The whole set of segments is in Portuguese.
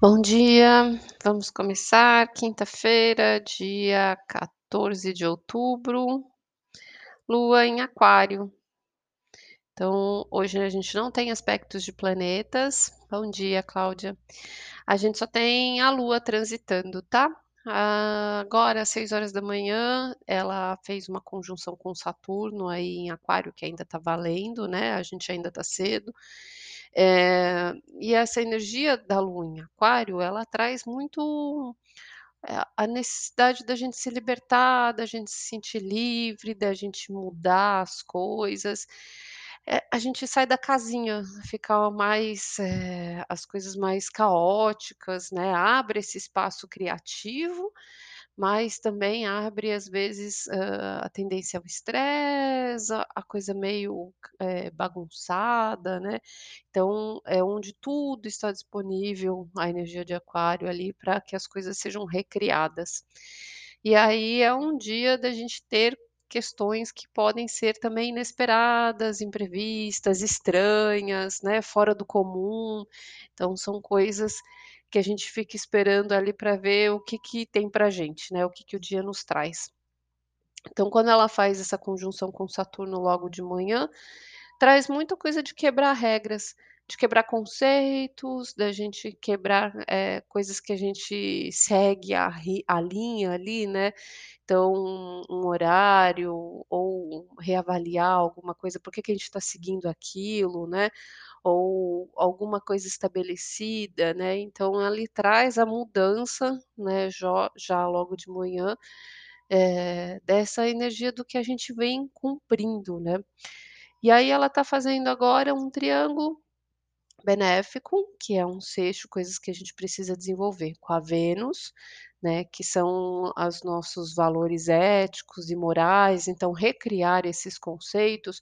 Bom dia, vamos começar quinta-feira, dia 14 de outubro, lua em aquário. Então, hoje a gente não tem aspectos de planetas. Bom dia, Cláudia. A gente só tem a lua transitando, tá? Agora, às 6 horas da manhã, ela fez uma conjunção com Saturno aí em aquário, que ainda tá valendo, né? A gente ainda tá cedo. Eh, e essa energia da lua em aquário, ela traz muito, eh, a necessidade da gente se libertar, da gente se sentir livre, da gente mudar as coisas. Eh, a gente sai da casinha, fica mais, eh, as coisas mais caóticas, né, abre esse espaço criativo, mas também abre, às vezes, hã, a tendência ao estresse, a coisa meio, eh, bagunçada, né. Então, é onde tudo está disponível, a energia de aquário ali, para que as coisas sejam recriadas. E aí é um dia da gente ter questões que podem ser também inesperadas, imprevistas, estranhas, né, fora do comum. Então são coisas que a gente fica esperando ali para ver o que que tem pra gente, né, o que que o dia nos traz. Então quando ela faz essa conjunção com Saturno logo de manhã, traz muita coisa de quebrar regras, de quebrar conceitos, da gente quebrar, eh, coisas que a gente segue a a linha ali, né. Então, um horário ou reavaliar alguma coisa, por que que a gente está seguindo aquilo, né, ou alguma coisa estabelecida, né. Então ali traz a mudança, né, jo já logo de manhã, eh, dessa energia do que a gente vem cumprindo, né. E aí ela tá fazendo agora um triângulo benéfico, que é um sexto, coisas que a gente precisa desenvolver, com a Vênus, né, que são as nossos valores éticos e morais, então recriar esses conceitos,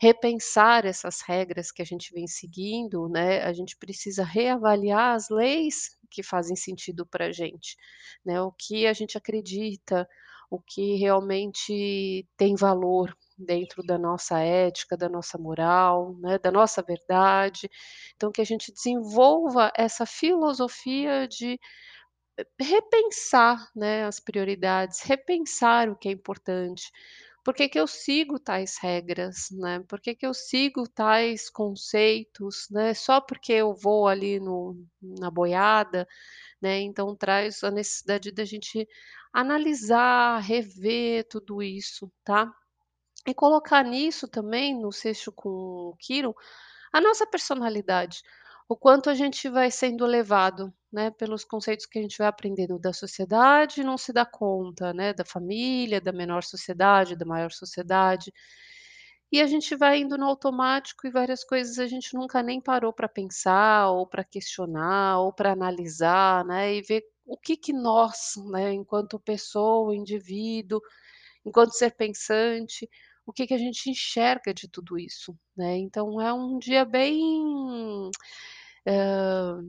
repensar essas regras que a gente vem seguindo, né, a gente precisa reavaliar as leis que fazem sentido pra gente, né, o que a gente acredita, o que realmente tem valor dentro da nossa ética, da nossa moral, né, da nossa verdade. Então que a gente desenvolva essa filosofia de repensar, né, as prioridades, repensar o que é importante. Por que que eu sigo tais regras, né, por que que eu sigo tais conceitos, né, só porque eu vou ali no na boiada, né, então traz a necessidade da gente analisar, rever tudo isso, tá. E colocar nisso também, no sexto com Quiron, a nossa personalidade, o quanto a gente vai sendo levado, né, pelos conceitos que a gente vai aprendendo da sociedade não se dá conta, né, da família, da menor sociedade, da maior sociedade. E a gente vai indo no automático e várias coisas a gente nunca nem parou pra pensar ou pra questionar ou pra analisar, né, e ver o que que nós, né, enquanto pessoa, indivíduo, enquanto ser pensante, o que que a gente enxerga de tudo isso, né. Então é um dia bem, hã,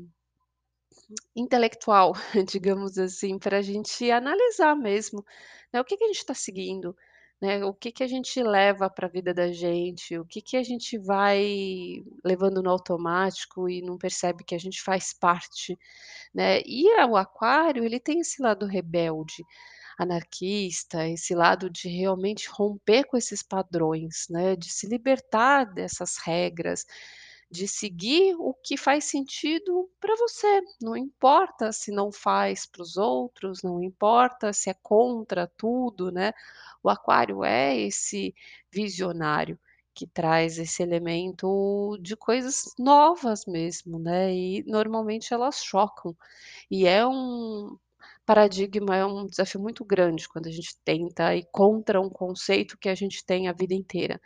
intelectual, digamos assim, pra gente analisar mesmo, né, o que que a gente tá seguindo, né, o que que a gente leva pra vida da gente, o que que a gente vai levando no automático e não percebe que a gente faz parte, né. E a o aquário, ele tem esse lado rebelde, anarquista, esse lado de realmente romper com esses padrões, né, de se libertar dessas regras, de seguir o que faz sentido pra você, não importa se não faz para os outros, não importa se é contra tudo, né. O aquário é esse visionário, que traz esse elemento de coisas novas mesmo, né, e normalmente elas chocam. E é um paradigma, é um desafio muito grande quando a gente tenta ir contra um conceito que a gente tem a vida inteira.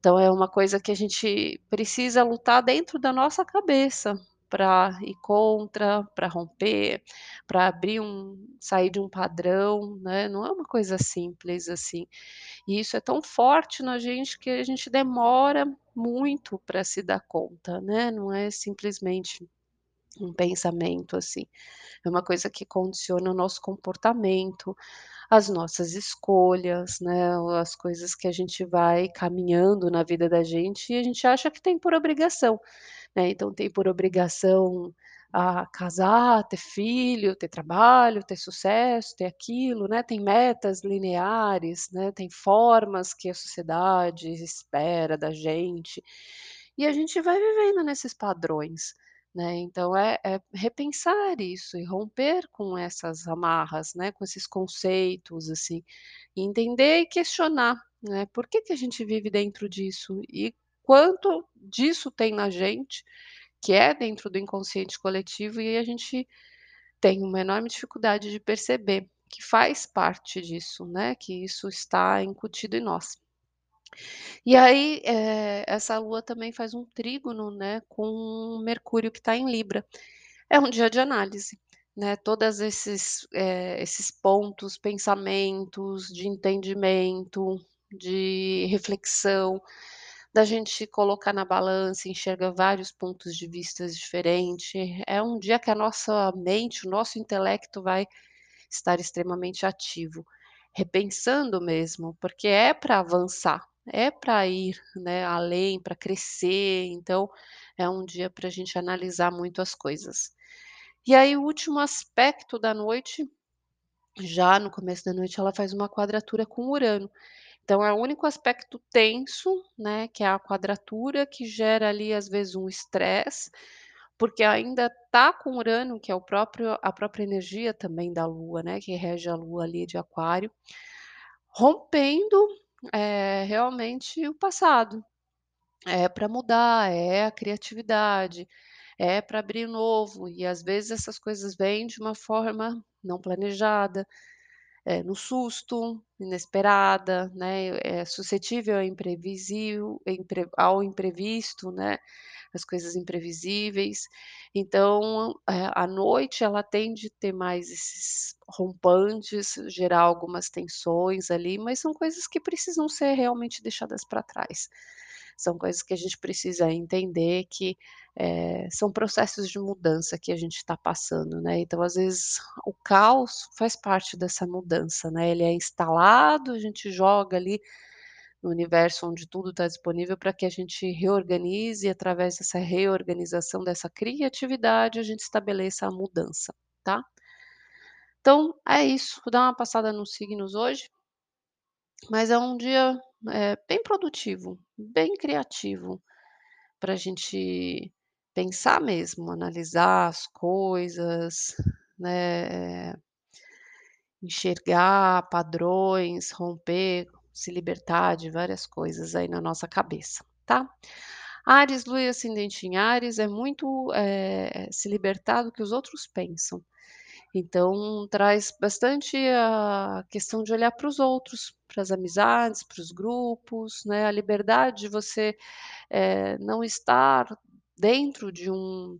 Então é uma coisa que a gente precisa lutar dentro da nossa cabeça, pra ir contra, pra romper, pra abrir um sair de um padrão, né, não é uma coisa simples assim. E isso é tão forte na gente que a gente demora muito pra se dar conta, né, não é simplesmente um pensamento, assim. É uma coisa que condiciona o nosso comportamento, as nossas escolhas, né, as coisas que a gente vai caminhando na vida da gente e a gente acha que tem por obrigação, né. Então tem por obrigação a casar, ter filho, ter trabalho, ter sucesso, ter aquilo, né, tem metas lineares, né, tem formas que a sociedade espera da gente, e a gente vai vivendo nesses padrões, né, então é é repensar isso e romper com essas amarras, né, com esses conceitos, assim, e entender e questionar, né, por que que a gente vive dentro disso e quanto disso tem na gente, que é dentro do inconsciente coletivo e a gente tem uma enorme dificuldade de perceber que faz parte disso, né, que isso está incutido em nós. E aí, eh, essa lua também faz um trígono, né, com Mercúrio que está em Libra. É um dia de análise, né, todas esses, eh, esses pontos, pensamentos de entendimento, de reflexão, da gente colocar na balança, enxerga vários pontos de vistas diferente. É um dia que a nossa mente, o nosso intelecto vai estar extremamente ativo, repensando mesmo, porque é para avançar, é para ir, né, além, para crescer, então é um dia para a gente analisar muito as coisas. E aí o último aspecto da noite, já no começo da noite, ela faz uma quadratura com Urano. Então é o único aspecto tenso, né, que é a quadratura, que gera ali, às vezes, um estresse, porque ainda tá com Urano, que é o próprio a própria energia também da Lua, né, que rege a Lua ali de Aquário, rompendo, eh, realmente o passado. É para mudar, é a criatividade, é para abrir novo, e às vezes essas coisas vêm de uma forma não planejada, eh, no susto, inesperada, né, é suscetível ao imprevisível impre ao imprevisto, né, as coisas imprevisíveis. Então, eh, à noite ela tende ter mais esses rompantes, gerar algumas tensões ali, mas são coisas que precisam ser realmente deixadas para trás. São coisas que a gente precisa entender que, eh, são processos de mudança que a gente está passando, né, então às vezes o caos faz parte dessa mudança, né, ele é instalado, a gente joga ali no universo onde tudo está disponível para que a gente reorganize e através dessa reorganização, dessa criatividade, a gente estabeleça a mudança, tá. Então, é isso, vou dar uma passada nos signos hoje. Mas é um dia, eh, bem produtivo, bem criativo, pra gente pensar mesmo, analisar as coisas, né, eh enxergar padrões, romper, se libertar de várias coisas aí na nossa cabeça, tá. Áries, Lua e ascendente em Áries é muito, eh, se libertar do que os outros pensam. Então traz bastante a questão de olhar para os outros, para as amizades, para os grupos, né, a liberdade de você, eh, não estar dentro de um,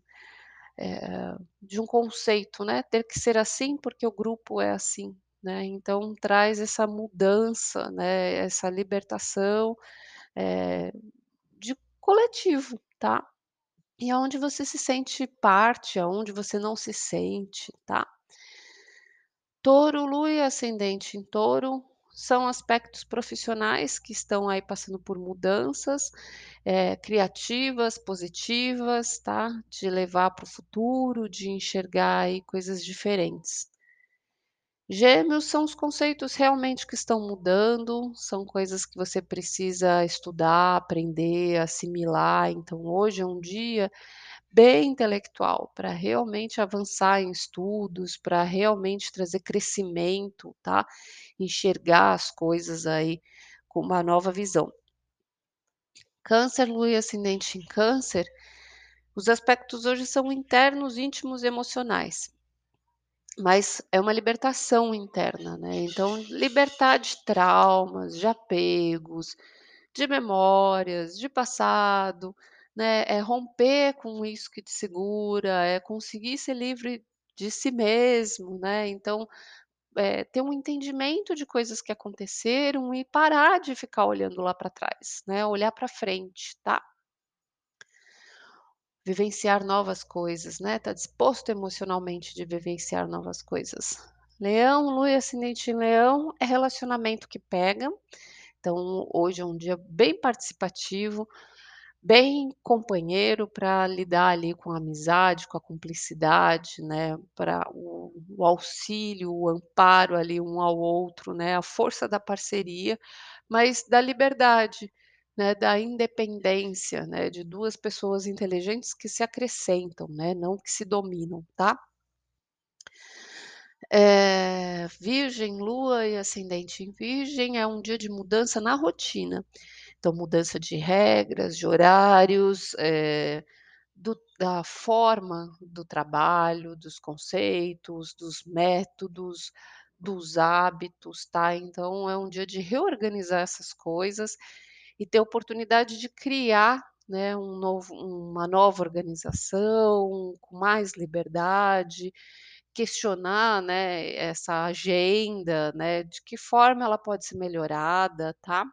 eh, de um conceito, né, ter que ser assim, porque o grupo é assim, né, então traz essa mudança, né, essa libertação, eh, de coletivo, tá. E aonde você se sente parte, aonde você não se sente, tá. Touro, Lua e ascendente em Touro, são aspectos profissionais que estão aí passando por mudanças, eh, criativas, positivas, tá, de levar para o futuro, de enxergar aí coisas diferentes. Gêmeos são os conceitos realmente que estão mudando, são coisas que você precisa estudar, aprender, assimilar, então hoje é um dia bem intelectual, para realmente avançar em estudos, para realmente trazer crescimento, tá, enxergar as coisas aí com uma nova visão. Câncer, Lua e ascendente em Câncer, os aspectos hoje são internos, íntimos e emocionais. Mas é uma libertação interna, né, então libertar de traumas, de apegos, de memórias, de passado, né, é romper com isso que te segura, é conseguir ser livre de si mesmo, né, então, eh, ter um entendimento de coisas que aconteceram e parar de ficar olhando lá para trás, né, olhar para frente, tá. Vivenciar novas coisas, né, tá disposto emocionalmente de vivenciar novas coisas. Leão, Lua e ascendente em Leão, é relacionamento que pega, então hoje é um dia bem participativo, bem companheiro para lidar ali com a amizade, com a cumplicidade, né, para o o auxílio, o amparo ali um ao outro, né, a força da parceria, mas da liberdade, né, da independência, né, de 2 pessoas inteligentes que se acrescentam, né, não que se dominam, tá? Eh, Virgem, Lua e ascendente em Virgem é um dia de mudança na rotina. Então, mudança de regras, de horários, eh, do da forma do trabalho, dos conceitos, dos métodos, dos hábitos, tá? Então, é um dia de reorganizar essas coisas e ter oportunidade de criar, né, um novo uma nova organização, com mais liberdade, questionar, né, essa agenda, né, de que forma ela pode ser melhorada, tá?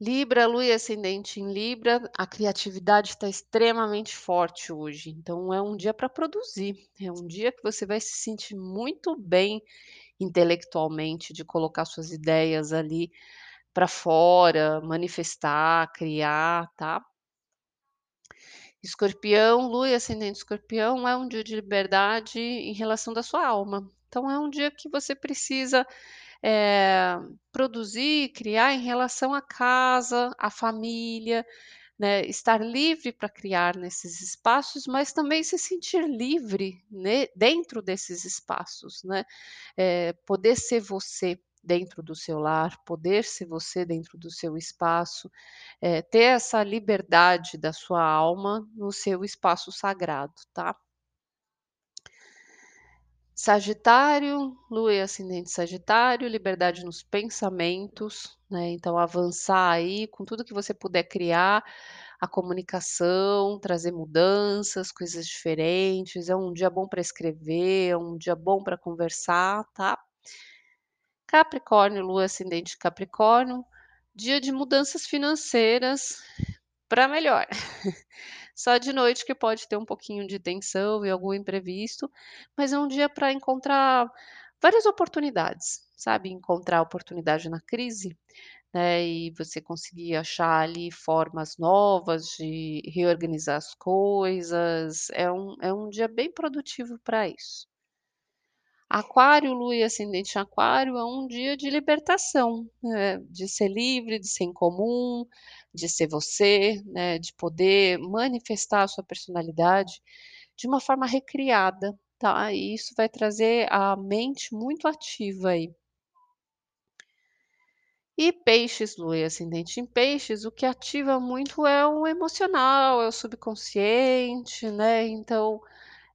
Libra, Lua e ascendente em Libra, a criatividade está extremamente forte hoje, então é um dia para produzir, é um dia que você vai se sentir muito bem intelectualmente, de colocar suas ideias ali para fora, manifestar, criar, tá? Escorpião, Lua e ascendente Escorpião é um dia de liberdade em relação da sua alma. Então é um dia que você precisa, eh, produzir, criar em relação à casa, à família, né, estar livre para criar nesses espaços, mas também se sentir livre, né, dentro desses espaços, né, eh, poder ser você dentro do seu lar, poder ser você dentro do seu espaço, eh, ter essa liberdade da sua alma no seu espaço sagrado, tá? Sagitário, Lua e ascendente Sagitário, liberdade nos pensamentos, né, então avançar aí com tudo que você puder criar, a comunicação, trazer mudanças, coisas diferentes, é um dia bom para escrever, é um dia bom para conversar, tá? Capricórnio, Lua ascendente Capricórnio, dia de mudanças financeiras para melhor. Só de noite que pode ter um pouquinho de tensão e algum imprevisto, mas é um dia para encontrar várias oportunidades, sabe, encontrar oportunidade na crise, né, e você conseguir achar ali formas novas de reorganizar as coisas, é um é um dia bem produtivo para isso. Aquário, Lua e ascendente Aquário é um dia de libertação, né, de ser livre, de ser incomum, de ser você, né, de poder manifestar a sua personalidade de uma forma recriada, tá, e isso vai trazer a mente muito ativa aí. E Peixes, Lua e ascendente em Peixes, o que ativa muito é o emocional, é o subconsciente, né, então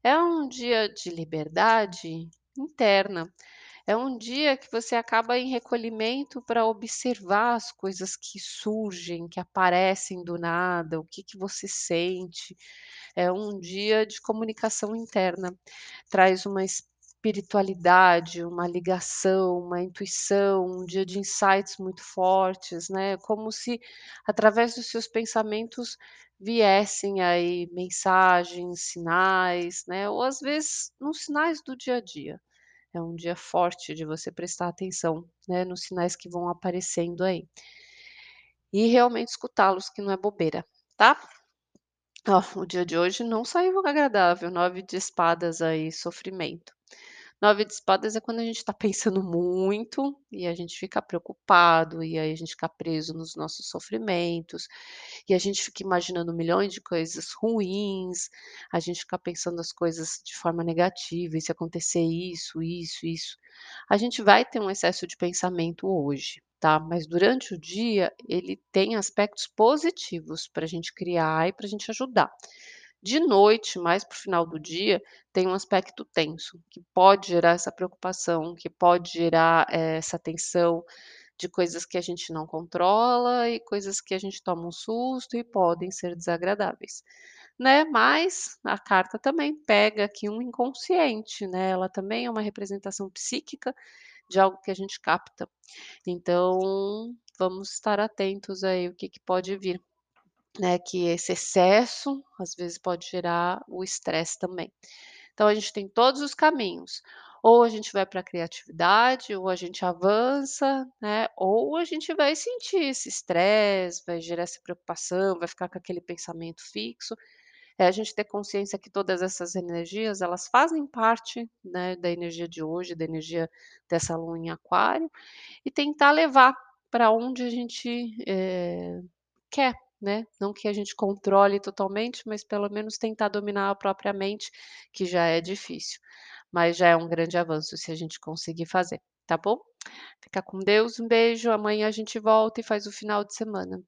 é um dia de liberdade interna. É um dia que você acaba em recolhimento para observar as coisas que surgem, que aparecem do nada, o que que você sente. É um dia de comunicação interna. Traz uma espiritualidade, uma ligação, uma intuição, um dia de insights muito fortes, né, como se através dos seus pensamentos viessem aí mensagens, sinais, né, ou às vezes nos sinais do dia a dia. É um dia forte de você prestar atenção, né, nos sinais que vão aparecendo aí. E realmente escutá-los, que não é bobeira, tá? Ó, o dia de hoje não saiu agradável, 9 de espadas aí, sofrimento. 9 de espadas é quando a gente está pensando muito e a gente fica preocupado, e aí a gente fica preso nos nossos sofrimentos, e a gente fica imaginando milhões de coisas ruins, a gente fica pensando as coisas de forma negativa, e se acontecer isso, isso, isso. A gente vai ter um excesso de pensamento hoje, tá, mas durante o dia ele tem aspectos positivos para a gente criar e para a gente ajudar. De noite, mais para o final do dia, tem um aspecto tenso, que pode gerar essa preocupação, que pode gerar, eh, essa tensão de coisas que a gente não controla e coisas que a gente toma um susto e podem ser desagradáveis, né. Mas a carta também pega aqui um inconsciente, né, ela também é uma representação psíquica de algo que a gente capta. Então, vamos estar atentos aí o que que pode vir, né, que esse excesso, às vezes, pode gerar o estresse também. Então a gente tem todos os caminhos, Ou a gente vai pra criatividade, ou a gente avança, né, ou a gente vai sentir esse estresse, vai gerar essa preocupação, vai ficar com aquele pensamento fixo. É a gente ter consciência que todas essas energias, elas fazem parte, né, da energia de hoje, da energia dessa lua em aquário, e tentar levar pra onde a gente, eh, quer, né. Não que a gente controle totalmente, mas pelo menos tentar dominar a própria mente, que já é difícil. Mas já é um grande avanço se a gente conseguir fazer, tá bom? Fica com Deus, um beijo, amanhã a gente volta e faz o final de semana.